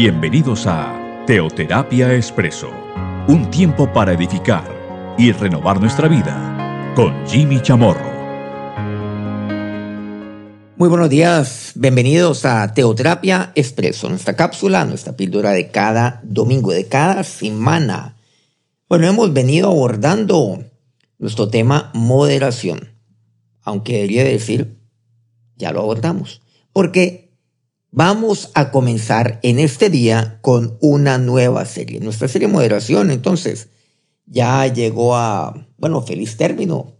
Bienvenidos a Teoterapia Expreso, un tiempo para edificar y renovar nuestra vida con Jimmy Chamorro. Muy buenos días, bienvenidos a Teoterapia Expreso, nuestra cápsula, nuestra píldora de cada domingo, de cada semana. Bueno, hemos venido abordando nuestro tema moderación, aunque debería decir, ya lo abordamos, porque Vamos a comenzar en este día con una nueva serie. Nuestra serie Moderación, entonces, ya llegó a, bueno, feliz término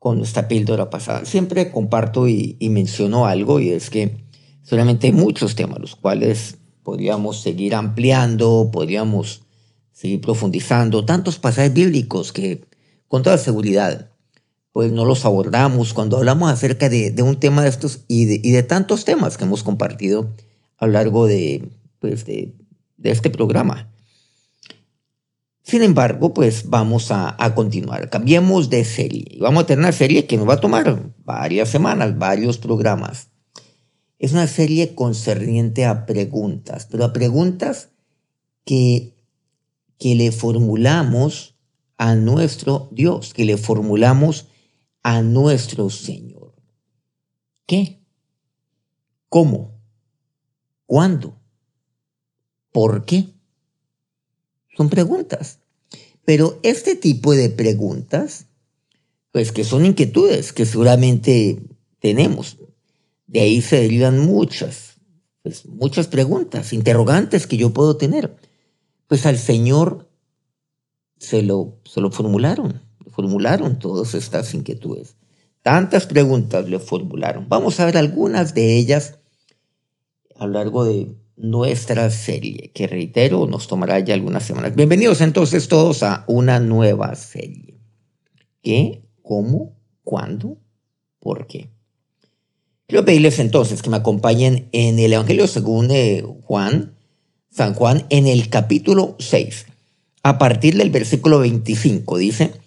con esta píldora pasada. Siempre comparto y, menciono algo y es que solamente hay muchos temas los cuales podríamos seguir ampliando, podríamos seguir profundizando, tantos pasajes bíblicos que con toda seguridad pues no los abordamos cuando hablamos acerca de, un tema de estos y de, tantos temas que hemos compartido a lo largo de, pues de, este programa. Sin embargo, pues vamos a, a, continuar. Cambiemos de serie. Vamos a tener una serie que nos va a tomar varias semanas, varios programas. Es una serie concerniente a preguntas, pero a preguntas que, que le formulamos a nuestro Dios, que le formulamos a nuestro Señor. ¿Qué? ¿Cómo? ¿Cuándo? ¿Por qué? Son preguntas. Pero este tipo de preguntas, pues que son inquietudes que seguramente tenemos. De ahí se derivan muchas, pues muchas preguntas, interrogantes que yo puedo tener. Pues al Señor se lo, se lo formularon formularon todas estas inquietudes. Tantas preguntas le formularon. Vamos a ver algunas de ellas a lo largo de nuestra serie, que reitero, nos tomará ya algunas semanas. Bienvenidos entonces todos a una nueva serie. ¿Qué? ¿Cómo? ¿Cuándo? ¿Por qué? Quiero pedirles entonces que me acompañen en el Evangelio según eh, Juan, San Juan, en el capítulo 6. A partir del versículo 25 dice,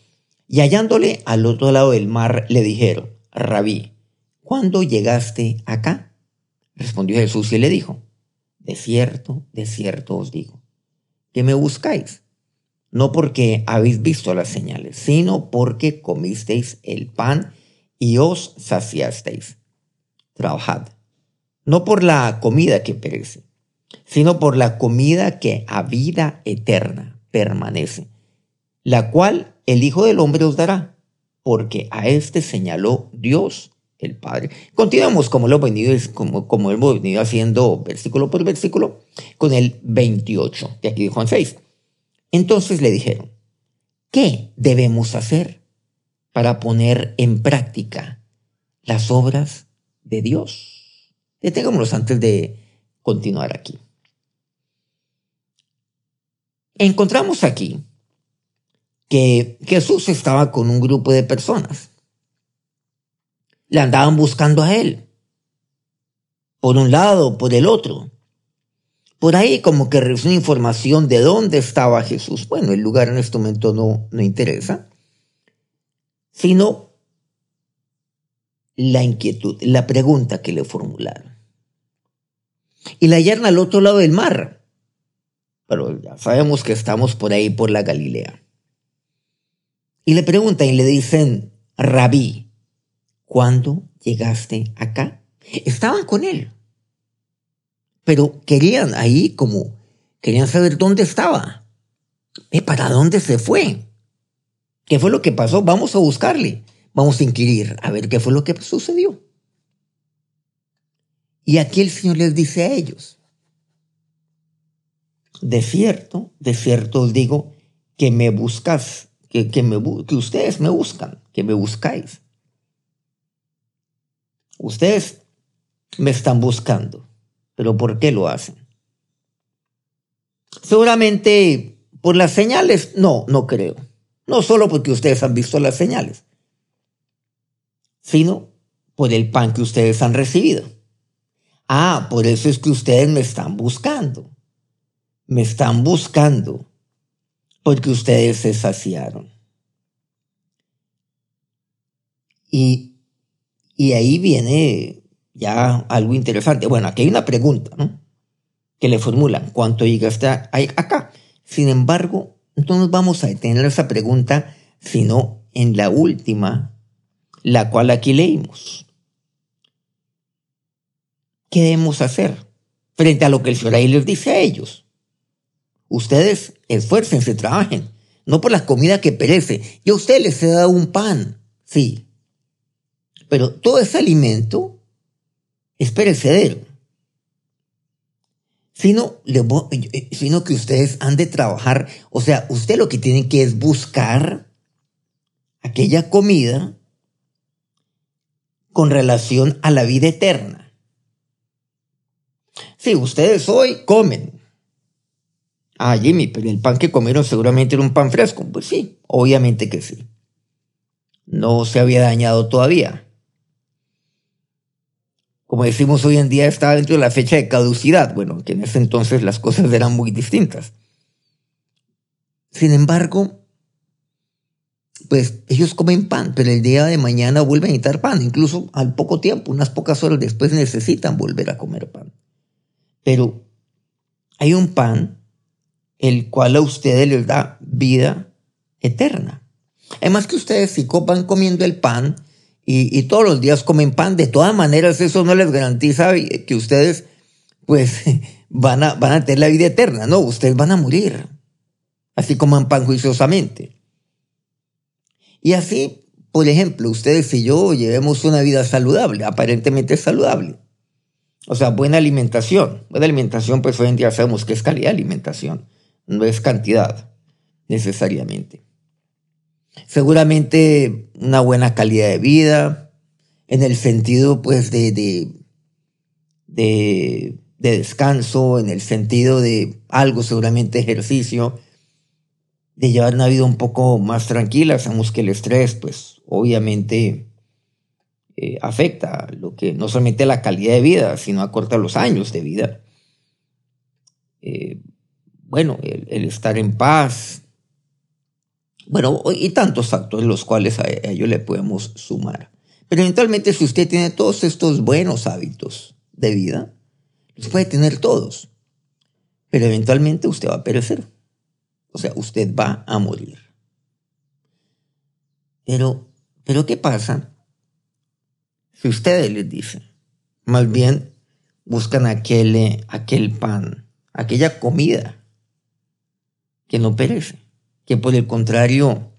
y hallándole al otro lado del mar, le dijeron, Rabí, ¿cuándo llegaste acá? Respondió Jesús y le dijo, De cierto, de cierto os digo, que me buscáis, no porque habéis visto las señales, sino porque comisteis el pan y os saciasteis. Trabajad, no por la comida que perece, sino por la comida que a vida eterna permanece, la cual el Hijo del Hombre os dará, porque a este señaló Dios el Padre. Continuamos como hemos venido, como hemos venido haciendo versículo por versículo con el 28 de aquí de Juan 6. Entonces le dijeron, ¿qué debemos hacer para poner en práctica las obras de Dios? Detengámonos antes de continuar aquí. Encontramos aquí que Jesús estaba con un grupo de personas. Le andaban buscando a él. Por un lado, por el otro. Por ahí como que recibió información de dónde estaba Jesús. Bueno, el lugar en este momento no, no interesa. Sino la inquietud, la pregunta que le formularon. Y la hallaron al otro lado del mar. Pero ya sabemos que estamos por ahí, por la Galilea. Y le preguntan y le dicen, Rabí, ¿cuándo llegaste acá? Estaban con él. Pero querían ahí como, querían saber dónde estaba. ¿Eh, ¿Para dónde se fue? ¿Qué fue lo que pasó? Vamos a buscarle. Vamos a inquirir a ver qué fue lo que sucedió. Y aquí el Señor les dice a ellos, de cierto, de cierto os digo que me buscas que, me, que ustedes me buscan, que me buscáis. Ustedes me están buscando, pero ¿por qué lo hacen? Seguramente por las señales, no, no creo. No solo porque ustedes han visto las señales, sino por el pan que ustedes han recibido. Ah, por eso es que ustedes me están buscando. Me están buscando porque ustedes se saciaron. Y, y ahí viene ya algo interesante. Bueno, aquí hay una pregunta, ¿no? que le formulan cuánto llega hasta acá. Sin embargo, no nos vamos a detener esa pregunta, sino en la última, la cual aquí leímos. ¿Qué debemos hacer frente a lo que el Señor ahí les dice a ellos? Ustedes esfuércense, trabajen, no por la comida que perece. Yo a ustedes les he dado un pan, sí, pero todo ese alimento es perecedero. Sino, sino que ustedes han de trabajar, o sea, usted lo que tienen que es buscar aquella comida con relación a la vida eterna. Si ustedes hoy comen. Ah, Jimmy, pero el pan que comieron seguramente era un pan fresco. Pues sí, obviamente que sí. No se había dañado todavía como decimos hoy en día, estaba dentro de la fecha de caducidad. Bueno, que en ese entonces las cosas eran muy distintas. Sin embargo, pues ellos comen pan, pero el día de mañana vuelven a necesitar pan. Incluso al poco tiempo, unas pocas horas después necesitan volver a comer pan. Pero hay un pan el cual a ustedes les da vida eterna. Además que ustedes si van comiendo el pan, y, todos los días comen pan. De todas maneras, eso no les garantiza que ustedes pues van a, van a tener la vida eterna. No, ustedes van a morir. Así coman pan juiciosamente. Y así, por ejemplo, ustedes y yo llevemos una vida saludable, aparentemente saludable. O sea, buena alimentación. Buena alimentación, pues hoy en día sabemos que es calidad de alimentación, no es cantidad necesariamente seguramente una buena calidad de vida, en el sentido pues de, de, de, descanso, en el sentido de algo, seguramente ejercicio, de llevar una vida un poco más tranquila. Sabemos que el estrés pues obviamente eh, afecta lo que no solamente la calidad de vida, sino acorta los años de vida. Eh, bueno, el estar en paz, bueno, y tantos factores los cuales a ello le podemos sumar. Pero eventualmente si usted tiene todos estos buenos hábitos de vida, los puede tener todos. Pero eventualmente usted va a perecer. O sea, usted va a morir. Pero, pero ¿qué pasa si ustedes les dicen? Más bien buscan aquel, aquel pan, aquella comida que no perece que por el contrario,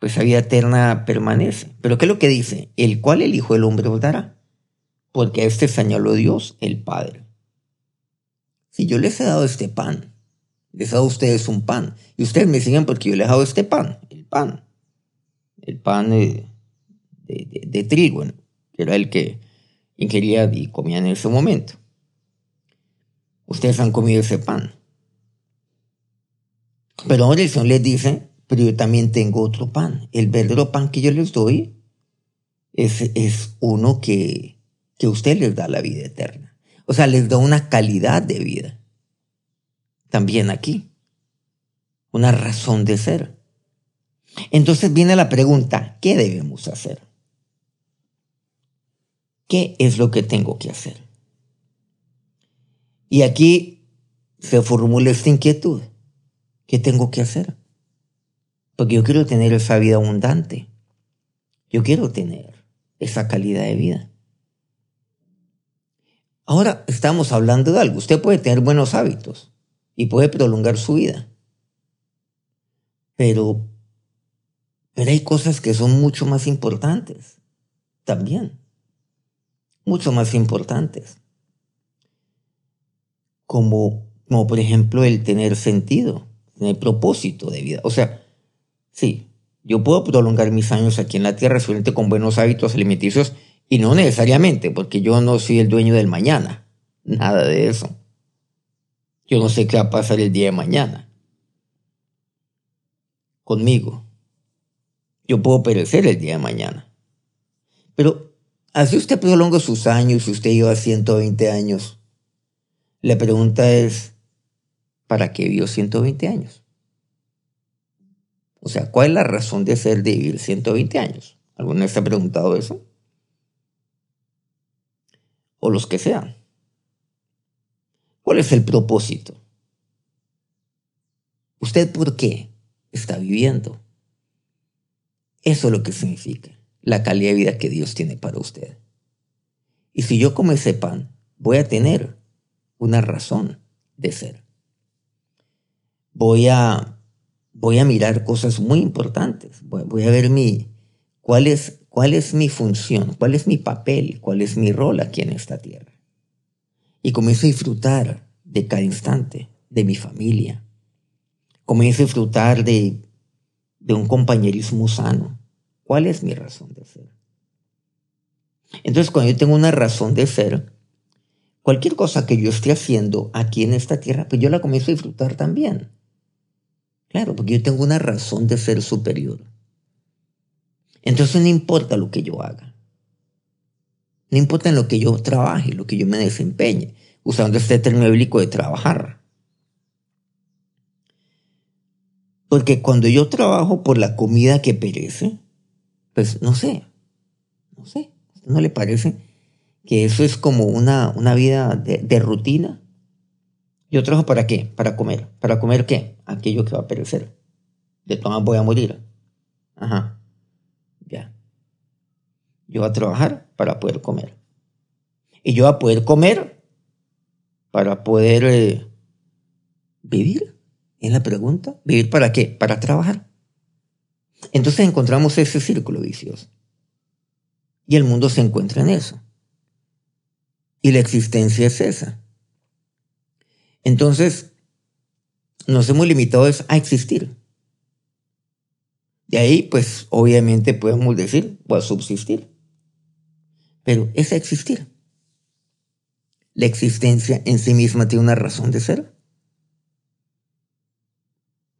pues la vida eterna permanece. Pero ¿qué es lo que dice? El cual el Hijo del Hombre os dará, porque a este señaló Dios, el Padre. Si yo les he dado este pan, les he dado a ustedes un pan, y ustedes me siguen porque yo les he dado este pan, el pan, el pan de, de, trigo, que era el que ingería y comía en ese momento. Ustedes han comido ese pan. Pero ahora el Señor les dice, pero yo también tengo otro pan. El verdadero pan que yo les doy es, es uno que, que usted les da la vida eterna. O sea, les da una calidad de vida. También aquí. Una razón de ser. Entonces viene la pregunta, ¿qué debemos hacer? ¿Qué es lo que tengo que hacer? Y aquí se formula esta inquietud. ¿Qué tengo que hacer? Porque yo quiero tener esa vida abundante. Yo quiero tener esa calidad de vida. Ahora estamos hablando de algo. Usted puede tener buenos hábitos y puede prolongar su vida. Pero, pero hay cosas que son mucho más importantes. También. Mucho más importantes. Como, como por ejemplo el tener sentido el propósito de vida. O sea, sí, yo puedo prolongar mis años aquí en la tierra solamente con buenos hábitos alimenticios y no necesariamente, porque yo no soy el dueño del mañana. Nada de eso. Yo no sé qué va a pasar el día de mañana. Conmigo. Yo puedo perecer el día de mañana. Pero así usted prolonga sus años, si usted lleva 120 años. La pregunta es, ¿para qué vivió 120 años? O sea, ¿cuál es la razón de ser de vivir 120 años? ¿Alguna vez se ha preguntado eso? O los que sean. ¿Cuál es el propósito? ¿Usted por qué está viviendo? Eso es lo que significa la calidad de vida que Dios tiene para usted. Y si yo como ese pan, voy a tener una razón de ser. Voy a, voy a mirar cosas muy importantes. Voy, a ver mi, cuál, es, cuál es mi función, cuál es mi papel, cuál es mi rol aquí en esta tierra. Y comienzo a disfrutar de cada instante, de mi familia. Comienzo a disfrutar de, de un compañerismo sano. ¿Cuál es mi razón de ser? Entonces, cuando yo tengo una razón de ser, cualquier cosa que yo esté haciendo aquí en esta tierra, pues yo la comienzo a disfrutar también. Claro, porque yo tengo una razón de ser superior. Entonces no importa lo que yo haga. No importa lo que yo trabaje, lo que yo me desempeñe, usando este término bíblico de trabajar. Porque cuando yo trabajo por la comida que perece, pues no sé, no sé, ¿no le parece que eso es como una, una vida de, rutina? Yo trabajo para qué? Para comer. ¿Para comer qué? Aquello que va a perecer. De todas voy a morir. Ajá. Ya. Yo voy a trabajar para poder comer. Y yo voy a poder comer para poder eh, vivir. Es la pregunta. ¿Vivir para qué? Para trabajar. Entonces encontramos ese círculo vicioso. Y el mundo se encuentra en eso. Y la existencia es esa. Entonces, nos hemos limitado a existir. De ahí, pues, obviamente podemos decir, o a subsistir. Pero es existir. La existencia en sí misma tiene una razón de ser.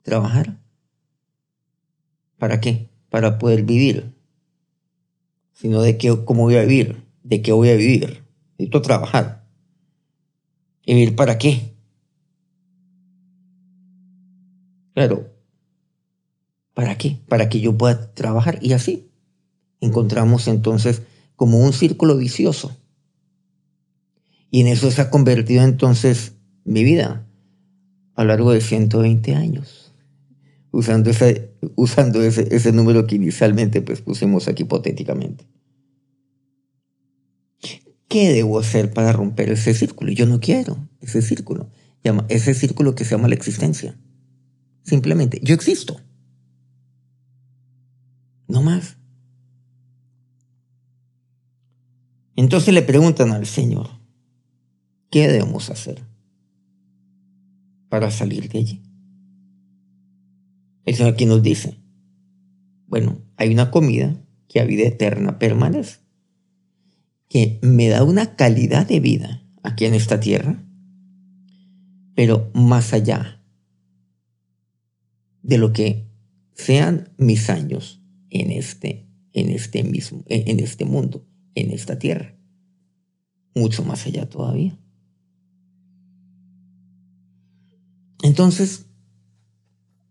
Trabajar. ¿Para qué? Para poder vivir sino de qué, cómo voy a vivir, de qué voy a vivir. Necesito trabajar. ¿Y vivir para qué? Claro, ¿para qué? Para que yo pueda trabajar. Y así encontramos entonces como un círculo vicioso. Y en eso se ha convertido entonces mi vida a lo largo de 120 años, usando esa usando ese, ese número que inicialmente pues, pusimos aquí hipotéticamente. ¿Qué debo hacer para romper ese círculo? Yo no quiero ese círculo. Ese círculo que se llama la existencia. Simplemente, yo existo. No más. Entonces le preguntan al Señor, ¿qué debemos hacer para salir de allí? El Señor aquí nos dice, bueno, hay una comida que a vida eterna permanece, que me da una calidad de vida aquí en esta tierra, pero más allá de lo que sean mis años en este, en este mismo, en este mundo, en esta tierra. Mucho más allá todavía. Entonces,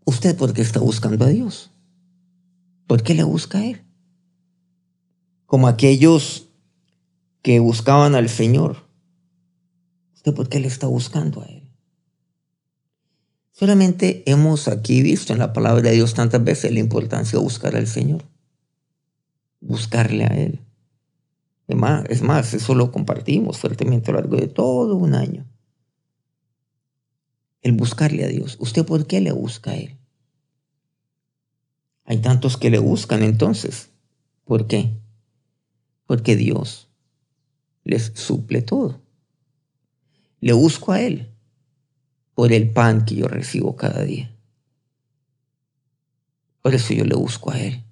¿Usted por qué está buscando a Dios? ¿Por qué le busca a Él? Como aquellos que buscaban al Señor. ¿Usted por qué le está buscando a Él? Solamente hemos aquí visto en la palabra de Dios tantas veces la importancia de buscar al Señor. Buscarle a Él. Es más, es más, eso lo compartimos fuertemente a lo largo de todo un año el buscarle a Dios. ¿Usted por qué le busca a Él? Hay tantos que le buscan entonces. ¿Por qué? Porque Dios les suple todo. Le busco a Él por el pan que yo recibo cada día. Por eso yo le busco a Él.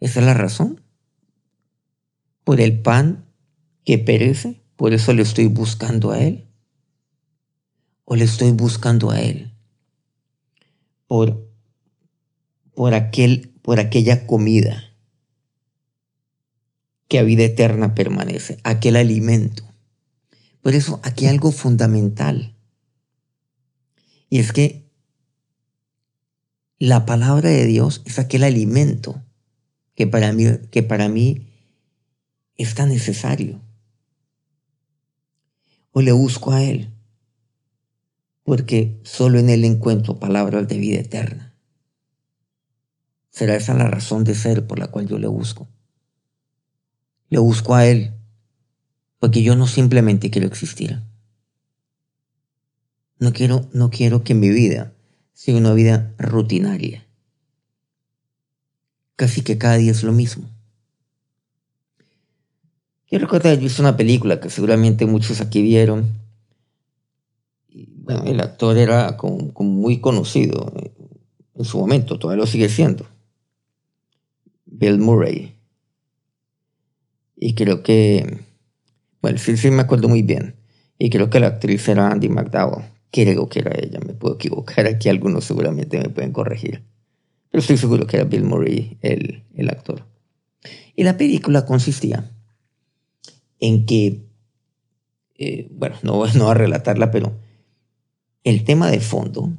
Esa es la razón. Por el pan que perece, por eso le estoy buscando a Él o le estoy buscando a Él? Por, por, aquel, por aquella comida que a vida eterna permanece, aquel alimento. Por eso aquí hay algo fundamental. Y es que la palabra de Dios es aquel alimento que para mí, que para mí es tan necesario. o le busco a Él? Porque solo en Él encuentro palabras de vida eterna. ¿Será esa la razón de ser por la cual yo le busco? Le busco a Él porque yo no simplemente quiero existir. No quiero, no quiero que mi vida sea una vida rutinaria. Casi que cada día es lo mismo. Yo recuerdo haber visto una película que seguramente muchos aquí vieron. bueno, el actor era como, muy conocido en su momento, todavía lo sigue siendo. Bill Murray. Y creo que, bueno, sí, sí me acuerdo muy bien. Y creo que la actriz era Andy McDowell. Creo que era ella, me puedo equivocar. Aquí algunos seguramente me pueden corregir. Pero estoy seguro que era Bill Murray el, el actor. Y la película consistía en que, eh, bueno, no, no voy a relatarla, pero el tema de fondo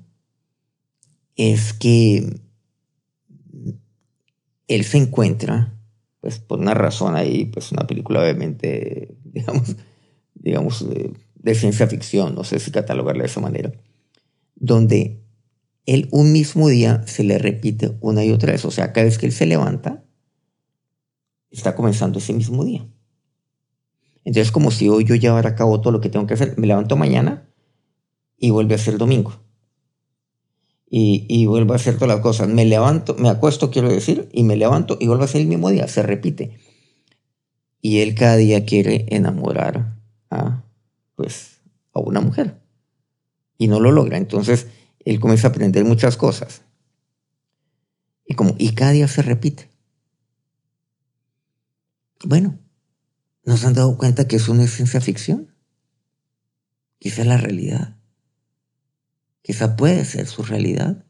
es que él se encuentra, pues por una razón ahí, pues una película obviamente, digamos, digamos, eh, de ciencia ficción, no sé si catalogarla de esa manera, donde él un mismo día se le repite una y otra vez, o sea, cada vez que él se levanta, está comenzando ese mismo día. Entonces, como si hoy yo llevara a cabo todo lo que tengo que hacer, me levanto mañana y vuelve a ser domingo. Y, y vuelvo a hacer todas las cosas. Me levanto, me acuesto, quiero decir, y me levanto y vuelvo a ser el mismo día, se repite. Y él cada día quiere enamorar a, pues, a una mujer. Y no lo logra. Entonces, él comienza a aprender muchas cosas. Y como, y cada día se repite. Bueno, ¿Nos han dado cuenta que es una ciencia ficción? Quizá la realidad. Quizá puede ser su realidad.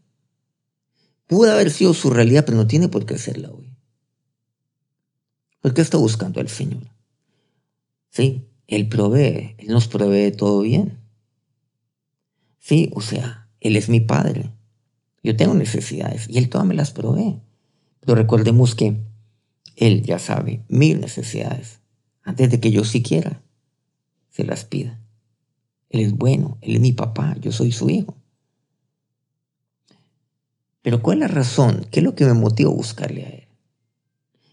Pudo haber sido su realidad, pero no tiene por qué serla hoy. ¿Por qué está buscando al Señor? Sí, Él provee, Él nos provee todo bien. Sí, o sea, Él es mi Padre. Yo tengo necesidades y Él todas me las provee. Pero recordemos que Él ya sabe mis necesidades antes de que yo siquiera se las pida. Él es bueno, Él es mi papá, yo soy su hijo. Pero ¿cuál es la razón? ¿Qué es lo que me motiva a buscarle a Él?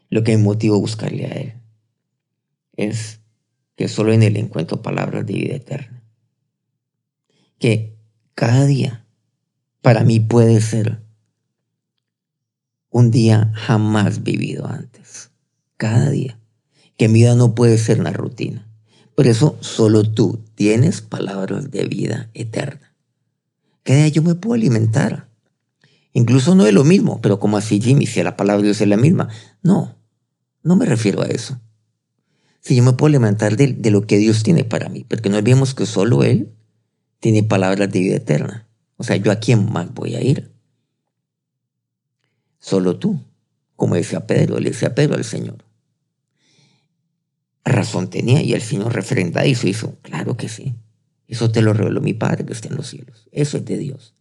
Lo que me motiva a buscarle a Él es que solo en Él encuentro palabras de vida eterna. Que cada día para mí puede ser un día jamás vivido antes. Cada día que mi vida no puede ser una rutina. Por eso solo tú tienes palabras de vida eterna. Cada día yo me puedo alimentar. Incluso no es lo mismo, pero como así Jimmy, si la palabra de Dios es la misma. No, no me refiero a eso. Si yo me puedo alimentar de, de lo que Dios tiene para mí, porque no olvidemos que solo Él tiene palabras de vida eterna. O sea, ¿yo a quién más voy a ir? Solo tú, como decía Pedro, le decía Pedro al Señor razón tenía y el Señor refrenda y se hizo, claro que sí. Eso te lo reveló mi Padre que está en los cielos. Eso es de Dios.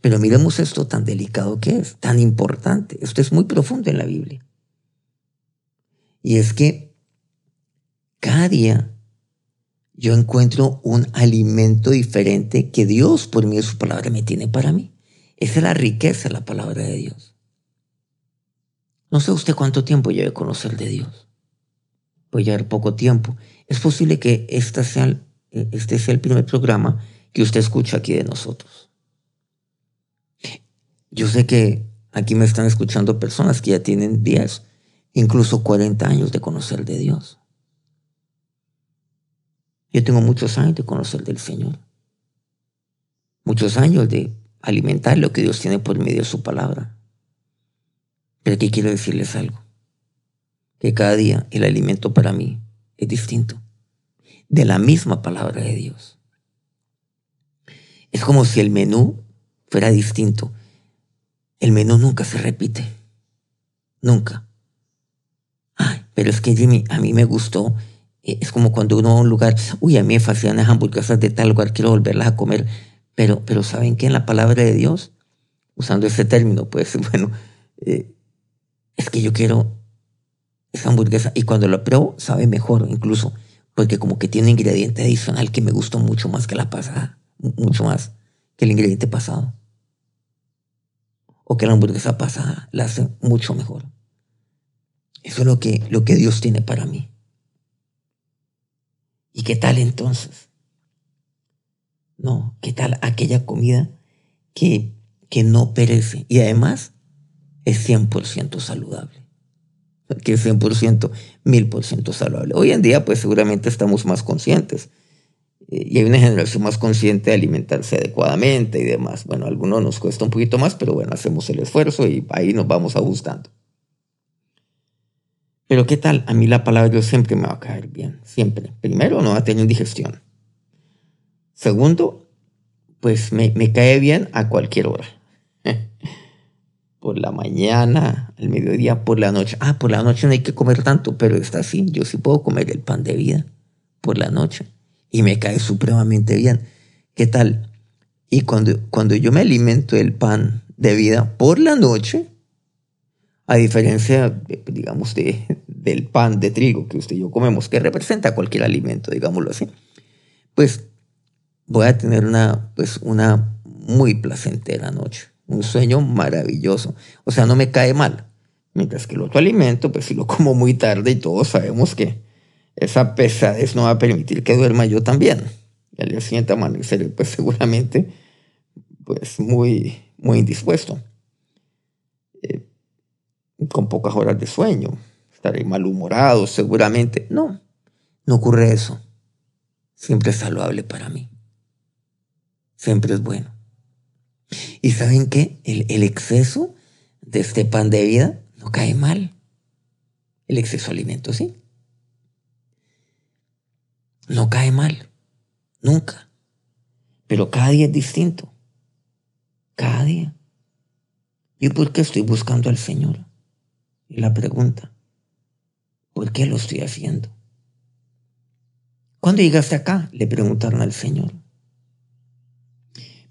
Pero miremos esto tan delicado que es, tan importante. Esto es muy profundo en la Biblia. Y es que cada día yo encuentro un alimento diferente que Dios por medio de su palabra me tiene para mí. Esa es la riqueza la palabra de Dios. No sé usted cuánto tiempo lleve conocer de Dios puede llevar poco tiempo. Es posible que esta sea, este sea el primer programa que usted escucha aquí de nosotros. Yo sé que aquí me están escuchando personas que ya tienen 10, incluso 40 años de conocer de Dios. Yo tengo muchos años de conocer del Señor. Muchos años de alimentar lo que Dios tiene por medio de su palabra. Pero aquí quiero decirles algo que cada día el alimento para mí es distinto, de la misma palabra de Dios. Es como si el menú fuera distinto. El menú nunca se repite, nunca. Ay, pero es que Jimmy, a mí me gustó. Eh, es como cuando uno va a un lugar, uy, a mí me fascinan las hamburguesas de tal lugar, quiero volverlas a comer. Pero, pero ¿saben qué? En la palabra de Dios, usando ese término, pues bueno, eh, es que yo quiero esa hamburguesa y cuando lo pruebo sabe mejor incluso. porque como que tiene un ingrediente adicional que me gustó mucho más que la pasada, mucho más que el ingrediente pasado. O que la hamburguesa pasada la hace mucho mejor. Eso es lo que, lo que Dios tiene para mí. ¿Y qué tal entonces? No, ¿qué tal aquella comida que, que no perece y además es 100% saludable? que es 100%, 1000% saludable. Hoy en día, pues seguramente estamos más conscientes eh, y hay una generación más consciente de alimentarse adecuadamente y demás. Bueno, a algunos nos cuesta un poquito más, pero bueno, hacemos el esfuerzo y ahí nos vamos ajustando. Pero ¿qué tal? A mí la palabra Dios siempre me va a caer bien, siempre. Primero, no va a tener indigestión. Segundo, pues me, me cae bien a cualquier hora. por la mañana, al mediodía, por la noche. Ah, por la noche no hay que comer tanto, pero está así. Yo sí puedo comer el pan de vida por la noche y me cae supremamente bien. ¿Qué tal? Y cuando, cuando yo me alimento del pan de vida por la noche, a diferencia, digamos, de, del pan de trigo que usted y yo comemos, que representa cualquier alimento, digámoslo así, pues voy a tener una, pues, una muy placentera noche un sueño maravilloso. O sea, no me cae mal. Mientras que el otro alimento, pues si lo como muy tarde y todos sabemos que esa pesadez no va a permitir que duerma yo también. Y al día siguiente amaneceré, pues seguramente, pues muy, muy indispuesto. Con pocas horas de sueño. Estaré malhumorado, seguramente. No, no ocurre eso. Siempre es saludable para mí. Siempre es bueno. ¿Y saben qué? El, exceso de este pan de vida no cae mal. El exceso de alimento, sí. No cae mal. Nunca. Pero cada día es distinto. Cada día. ¿Y por qué estoy buscando al Señor? Y la pregunta, ¿por qué lo estoy haciendo? ¿Cuándo llegaste acá? Le preguntaron al Señor.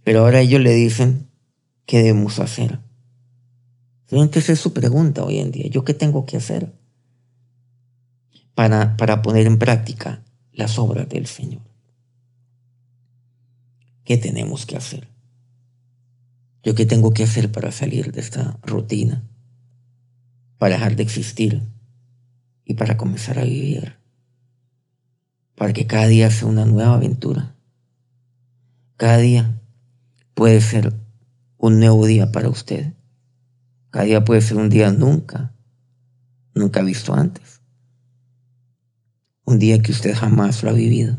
Pero ahora ellos le dicen, ¿qué debemos hacer? Esa es su pregunta hoy en día. ¿Yo qué tengo que hacer para, para poner en práctica las obras del Señor? ¿Qué tenemos que hacer? ¿Yo qué tengo que hacer para salir de esta rutina? Para dejar de existir y para comenzar a vivir. Para que cada día sea una nueva aventura. Cada día puede ser un nuevo día para usted. Cada día puede ser un día nunca, nunca visto antes. Un día que usted jamás lo ha vivido.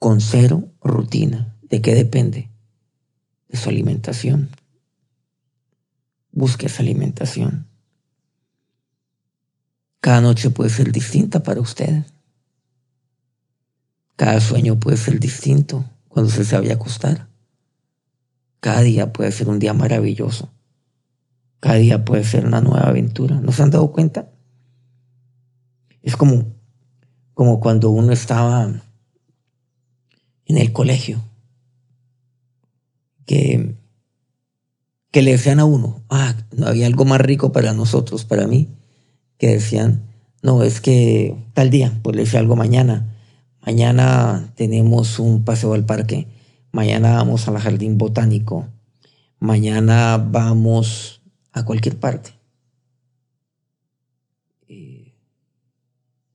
Con cero rutina. ¿De qué depende? De su alimentación. Busque esa alimentación. Cada noche puede ser distinta para usted. Cada sueño puede ser distinto cuando se sabe acostar. Cada día puede ser un día maravilloso. Cada día puede ser una nueva aventura. ¿No se han dado cuenta? Es como, como cuando uno estaba en el colegio. Que, que le decían a uno, ah, no había algo más rico para nosotros, para mí, que decían, no, es que tal día, pues le decía algo mañana. Mañana tenemos un paseo al parque mañana vamos al jardín botánico, mañana vamos a cualquier parte.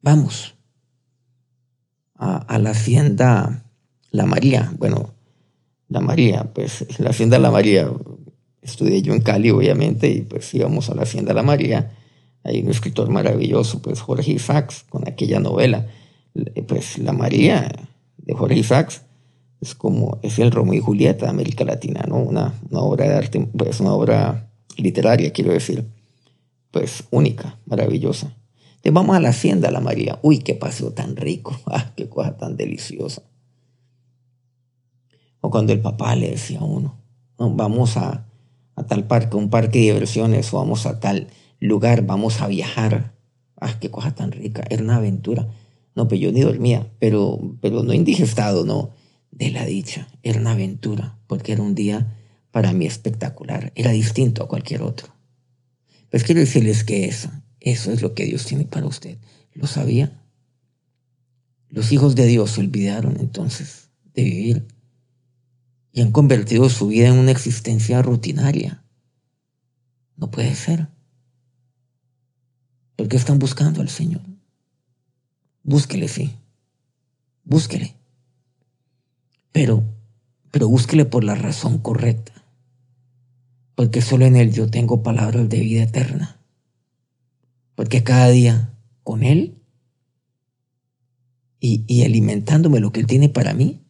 Vamos a, la hacienda La María. Bueno, La María, pues la hacienda La María, estudié yo en Cali, obviamente, y pues íbamos a la hacienda La María. Hay un escritor maravilloso, pues Jorge Isaacs, con aquella novela, pues La María de Jorge Isaacs es como es el Romeo y Julieta de América Latina, ¿no? Una, una obra de arte, pues una obra literaria, quiero decir, pues única, maravillosa. Te vamos a la hacienda, la María. Uy, qué paseo tan rico, ah, qué cosa tan deliciosa. O cuando el papá le decía a uno, vamos a, a tal parque, un parque de diversiones, o vamos a tal lugar, vamos a viajar. Ah, qué cosa tan rica, era una aventura. No, pues yo ni dormía, pero, pero no indigestado, no de la dicha. Era una aventura, porque era un día para mí espectacular. Era distinto a cualquier otro. Pues quiero decirles que eso, eso es lo que Dios tiene para usted. ¿Lo sabía? Los hijos de Dios se olvidaron entonces de vivir y han convertido su vida en una existencia rutinaria. No puede ser. Porque están buscando al Señor. Búsquele, sí. Búsquele. Pero, pero búsquele por la razón correcta. Porque solo en Él yo tengo palabras de vida eterna. Porque cada día con Él y, y alimentándome lo que Él tiene para mí,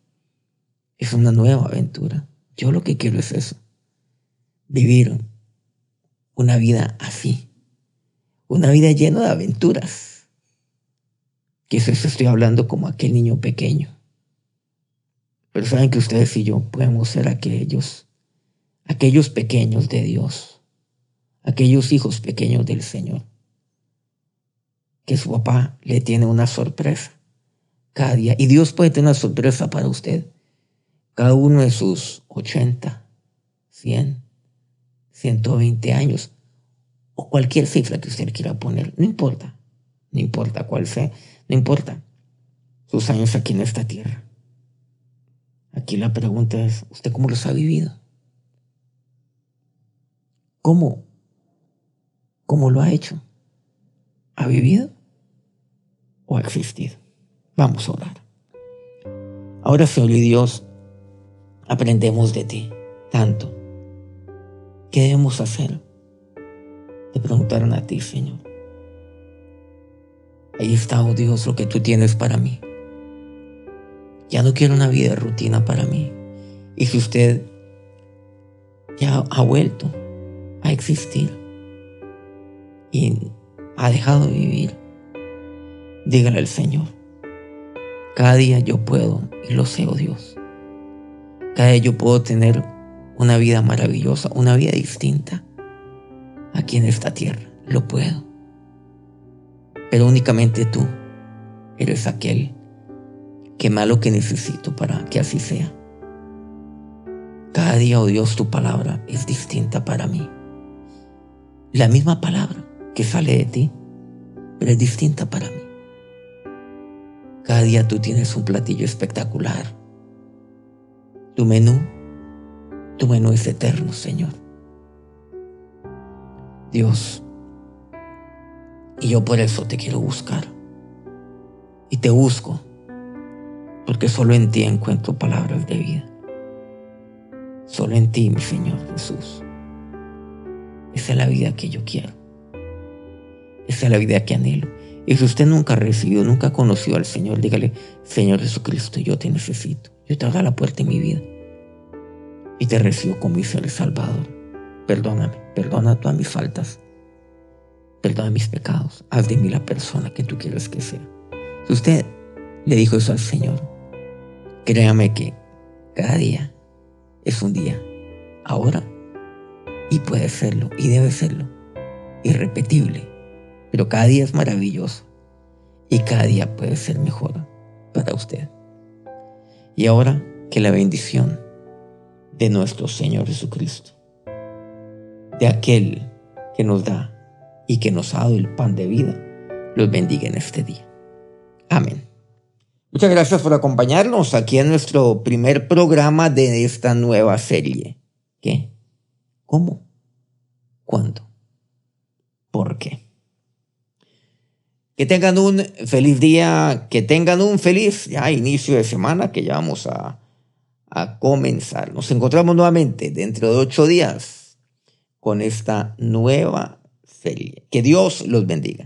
es una nueva aventura. Yo lo que quiero es eso. Vivir una vida así. Una vida llena de aventuras. Quizás estoy hablando como aquel niño pequeño. Pero saben que ustedes y yo podemos ser aquellos, aquellos pequeños de Dios, aquellos hijos pequeños del Señor, que su papá le tiene una sorpresa cada día. Y Dios puede tener una sorpresa para usted cada uno de sus 80, 100, 120 años, o cualquier cifra que usted quiera poner, no importa, no importa cuál sea, no importa sus años aquí en esta tierra. Aquí la pregunta es, ¿usted cómo los ha vivido? ¿Cómo? ¿Cómo lo ha hecho? ¿Ha vivido o ha existido? Vamos a orar. Ahora, Señor y Dios, aprendemos de ti tanto. ¿Qué debemos hacer? Te preguntaron a ti, Señor. Ahí está, oh Dios, lo que tú tienes para mí. Ya no quiero una vida rutina para mí. Y si usted ya ha vuelto a existir y ha dejado de vivir, dígale al Señor. Cada día yo puedo y lo sé, oh Dios. Cada día yo puedo tener una vida maravillosa, una vida distinta aquí en esta tierra. Lo puedo. Pero únicamente tú eres aquel que malo que necesito para que así sea. Cada día, oh Dios, tu palabra es distinta para mí. La misma palabra que sale de ti, pero es distinta para mí. Cada día tú tienes un platillo espectacular tu menú, tu menú es eterno, Señor. Dios, y yo por eso te quiero buscar. Y te busco, porque solo en ti encuentro palabras de vida. Solo en ti, mi Señor Jesús. Esa es la vida que yo quiero. Esa es la vida que anhelo. Y si usted nunca ha recibido, nunca ha conocido al Señor, dígale, Señor Jesucristo, yo te necesito. Yo te abro la puerta en mi vida. Y te recibo como mi ser Salvador. Perdóname, perdona todas mis faltas, perdona mis pecados, haz de mí la persona que tú quieres que sea. Si usted le dijo eso al Señor, créame que cada día es un día, ahora, y puede serlo, y debe serlo, irrepetible, pero cada día es maravilloso, y cada día puede ser mejor para usted. Y ahora que la bendición de nuestro Señor Jesucristo, de aquel que nos da y que nos ha dado el pan de vida, los bendiga en este día. Amén. Muchas gracias por acompañarnos aquí en nuestro primer programa de esta nueva serie. ¿Qué? ¿Cómo? ¿Cuándo? ¿Por qué? Que tengan un feliz día, que tengan un feliz ya inicio de semana que ya vamos a, a comenzar. Nos encontramos nuevamente dentro de ocho días con esta nueva serie. Que Dios los bendiga.